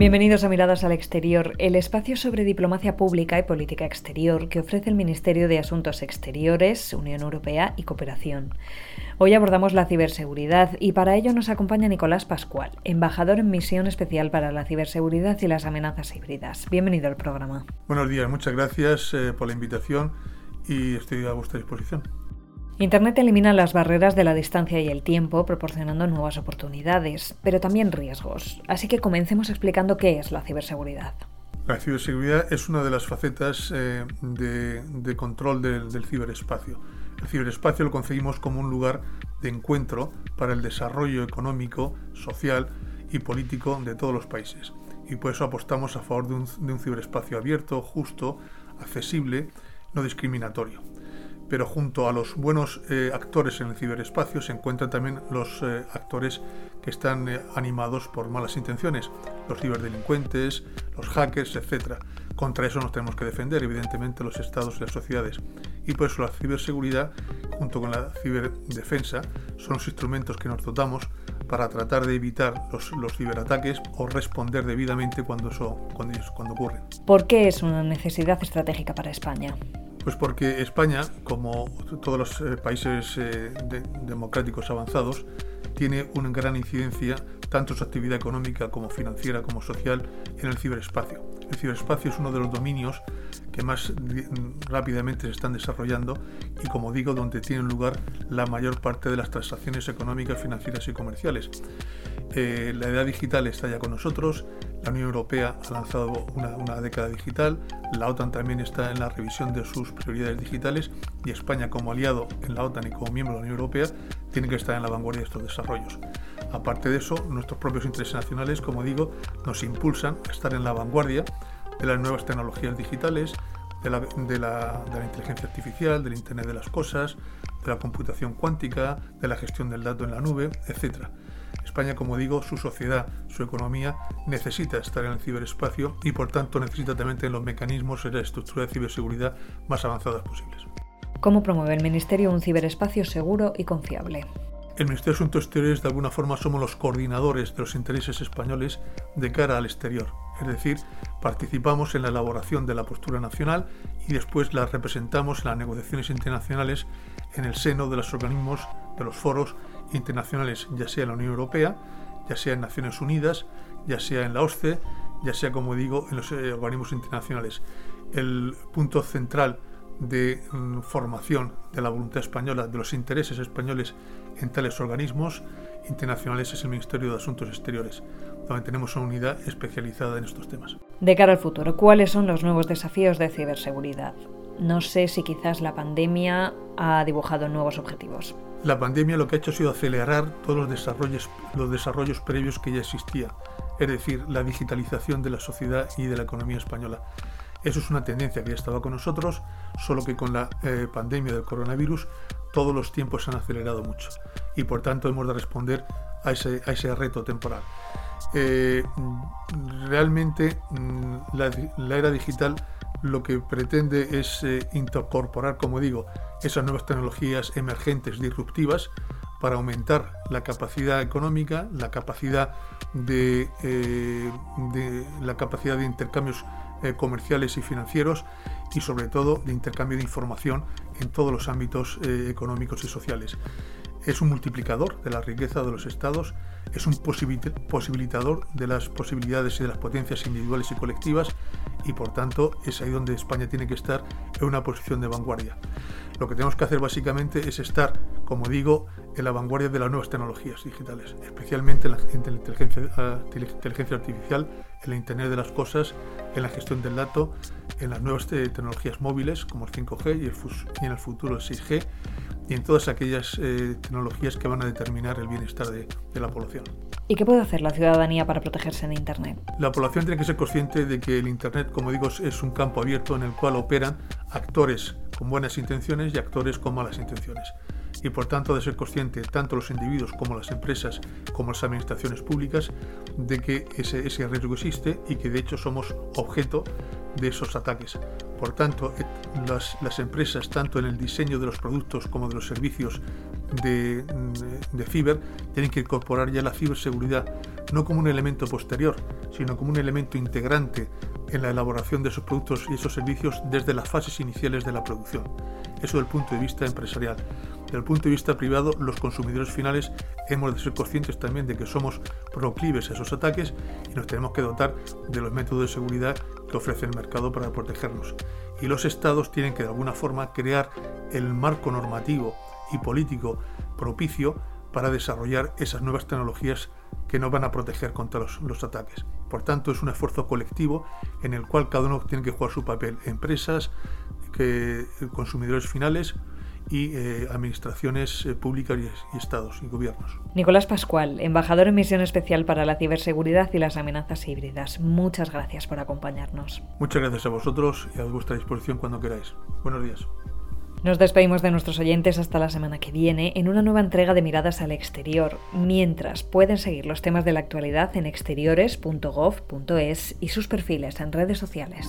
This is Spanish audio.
Bienvenidos a Miradas al Exterior, el espacio sobre diplomacia pública y política exterior que ofrece el Ministerio de Asuntos Exteriores, Unión Europea y Cooperación. Hoy abordamos la ciberseguridad y para ello nos acompaña Nicolás Pascual, embajador en misión especial para la ciberseguridad y las amenazas híbridas. Bienvenido al programa. Buenos días, muchas gracias eh, por la invitación y estoy a vuestra disposición. Internet elimina las barreras de la distancia y el tiempo, proporcionando nuevas oportunidades, pero también riesgos. Así que comencemos explicando qué es la ciberseguridad. La ciberseguridad es una de las facetas eh, de, control del, ciberespacio. El ciberespacio lo concebimos como un lugar de encuentro para el desarrollo económico, social y político de todos los países. Y por eso apostamos a favor de un ciberespacio abierto, justo, accesible, no discriminatorio pero junto a los buenos eh, actores en el ciberespacio se encuentran también los eh, actores que están eh, animados por malas intenciones, los ciberdelincuentes, los hackers, etc. Contra eso nos tenemos que defender, evidentemente, los estados y las sociedades. Y por eso la ciberseguridad, junto con la ciberdefensa, son los instrumentos que nos dotamos para tratar de evitar los, los ciberataques o responder debidamente cuando, eso, cuando, cuando ocurren. ¿Por qué es una necesidad estratégica para España? Pues porque España, como todos los eh, países eh, democráticos avanzados, tiene una gran incidencia tanto su actividad económica como financiera como social en el ciberespacio. El ciberespacio es uno de los dominios que más rápidamente se están desarrollando y como digo donde tienen lugar la mayor parte de las transacciones económicas, financieras y comerciales. Eh, la edad digital está ya con nosotros, la Unión Europea ha lanzado una, década digital, la OTAN también está en la revisión de sus prioridades digitales y España como aliado en la OTAN y como miembro de la Unión Europea tiene que estar en la vanguardia de estos desarrollos. Aparte de eso, nuestros propios intereses nacionales, como digo, nos impulsan a estar en la vanguardia de las nuevas tecnologías digitales, de la, de la inteligencia artificial, del Internet de las Cosas, de la computación cuántica, de la gestión del dato en la nube, etc. España, como digo, su sociedad, su economía necesita estar en el ciberespacio y por tanto necesita también tener los mecanismos y la estructura de ciberseguridad más avanzadas posibles. ¿Cómo promueve el Ministerio un ciberespacio seguro y confiable? El Ministerio de Asuntos Exteriores de alguna forma somos los coordinadores de los intereses españoles de cara al exterior, es decir, participamos en la elaboración de la postura nacional y después la representamos en las negociaciones internacionales en el seno de los organismos, de los foros internacionales, ya sea en la Unión Europea, ya sea en Naciones Unidas, ya sea en la OSCE, ya sea, como digo, en los eh, organismos internacionales. El punto central de mm, formación de la voluntad española, de los intereses españoles en tales organismos internacionales es el Ministerio de Asuntos Exteriores, donde tenemos una unidad especializada en estos temas. De cara al futuro, ¿cuáles son los nuevos desafíos de ciberseguridad? No sé si quizás la pandemia ha dibujado nuevos objetivos. La pandemia lo que ha hecho ha sido acelerar todos los desarrollos, los desarrollos previos que ya existían, es decir, la digitalización de la sociedad y de la economía española. Eso es una tendencia que ya estaba con nosotros, solo que con la eh, pandemia del coronavirus todos los tiempos se han acelerado mucho y por tanto hemos de responder a ese, a ese reto temporal. Eh, realmente mm, la era digital lo que pretende es eh, incorporar, como digo, esas nuevas tecnologías emergentes, disruptivas, para aumentar la capacidad económica, la capacidad de, la capacidad de intercambios eh, comerciales y financieros y sobre todo de intercambio de información en todos los ámbitos económicos y sociales. Es un multiplicador de la riqueza de los estados es un posibilitador de las posibilidades y de las potencias individuales y colectivas y por tanto es ahí donde España tiene que estar en una posición de vanguardia. Lo que tenemos que hacer básicamente es estar, como digo, en la vanguardia de las nuevas tecnologías digitales, especialmente en la, inteligencia, ah, inteligencia, artificial, en la Internet de las Cosas, en la gestión del dato, en las nuevas eh, tecnologías móviles como el 5G y, el, y en el futuro el 6G y en todas aquellas eh, tecnologías que van a determinar el bienestar de, la población. ¿Y qué puede hacer la ciudadanía para protegerse de Internet? La población tiene que ser consciente de que el Internet, como digo, es un campo abierto en el cual operan actores con buenas intenciones y actores con malas intenciones. Y por tanto, de ser consciente tanto los individuos como las empresas, como las administraciones públicas, de que ese, riesgo existe y que de hecho somos objeto de esos ataques. Por tanto, las, empresas, tanto en el diseño de los productos como de los servicios de, de ciber tienen que incorporar ya la ciberseguridad no como un elemento posterior, sino como un elemento integrante en la elaboración de esos productos y esos servicios desde las fases iniciales de la producción. Eso desde el punto de vista empresarial. Desde el punto de vista privado, los consumidores finales hemos de ser conscientes también de que somos proclives a esos ataques y nos tenemos que dotar de los métodos de seguridad que ofrece el mercado para protegernos. Y los estados tienen que de alguna forma crear el marco normativo y político propicio para desarrollar esas nuevas tecnologías que nos van a proteger contra los, ataques. Por tanto, es un esfuerzo colectivo en el cual cada uno tiene que jugar su papel. Empresas, que, consumidores finales y eh, administraciones eh, públicas y, estados y gobiernos. Nicolás Pascual, embajador en misión especial para la ciberseguridad y las amenazas híbridas. Muchas gracias por acompañarnos. Muchas gracias a vosotros y a vuestra disposición cuando queráis. Buenos días. Nos despedimos de nuestros oyentes hasta la semana que viene en una nueva entrega de Miradas al Exterior, mientras pueden seguir los temas de la actualidad en exteriores.gov.es y sus perfiles en redes sociales.